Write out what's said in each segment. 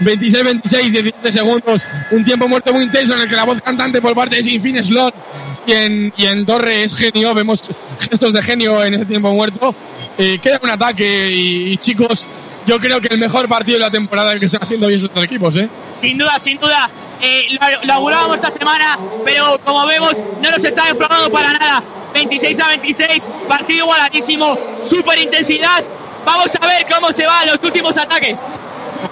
26-26, 17 segundos, un tiempo muerto muy intenso en el que la voz cantante por parte de Sinfín Slot y en, Torre es genio, vemos gestos de genio en ese tiempo muerto. Queda un ataque y, chicos, yo creo que el mejor partido de la temporada el que están haciendo hoy estos dos equipos, ¿eh? Sin duda, sin duda. Eh, lo augurábamos esta semana, pero como vemos, no nos está defraudando para nada. 26 a 26, partido igualadísimo, super intensidad. Vamos a ver cómo se van los últimos ataques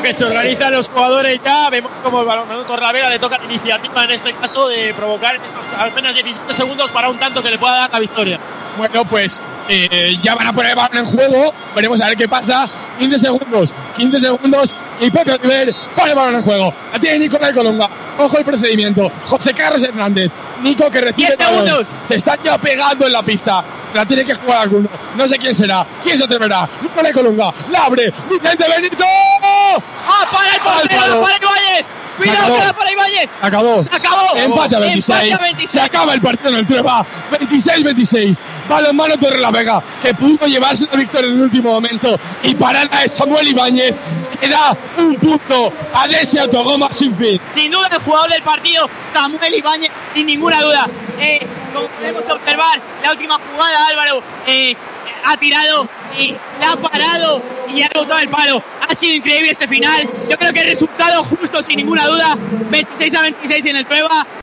que se organizan los jugadores ya, vemos como el balón Torlavega le toca la iniciativa en este caso de provocar estos apenas 17 segundos para un tanto que le pueda dar la victoria. Bueno, pues eh, ya van a poner el balón en juego, veremos a ver qué pasa. 15 segundos, 15 segundos y Pepe Oliver pone el balón en juego. La tiene Nicolás Colomba. Ojo el procedimiento. José Carlos Hernández. Nico que recibe 10 segundos. Se están ya pegando en la pista. La tiene que jugar alguno. No sé quién será. ¿Quién se atreverá? Nicolás Colunga. La abre. Vicente Benito. ¡Ah, para el portero! ¡Para el Valle! ¡Cuidado, queda para Ibáñez! Se acabó. Se acabó. Empate a 26. Empate a 26. Se acaba el partido en el Trueba. 26-26. Balonmano Torre la Vega, que pudo llevarse la victoria en el úlimo momento. Y para la de Samuel Ibáñez, que da un punto a ese autogoma sin fin. Sin duda, el jugador del partido, Samuel Ibáñez, sin ninguna duda. Eh, como podemos observar, la última jugada, Álvaro, eh, ha tirado y la ha parado y ha rebotado el palo. Ha sido increíble este final. Yo creo que el resultado justo, sin ninguna duda, 26 a 26 en el prueba.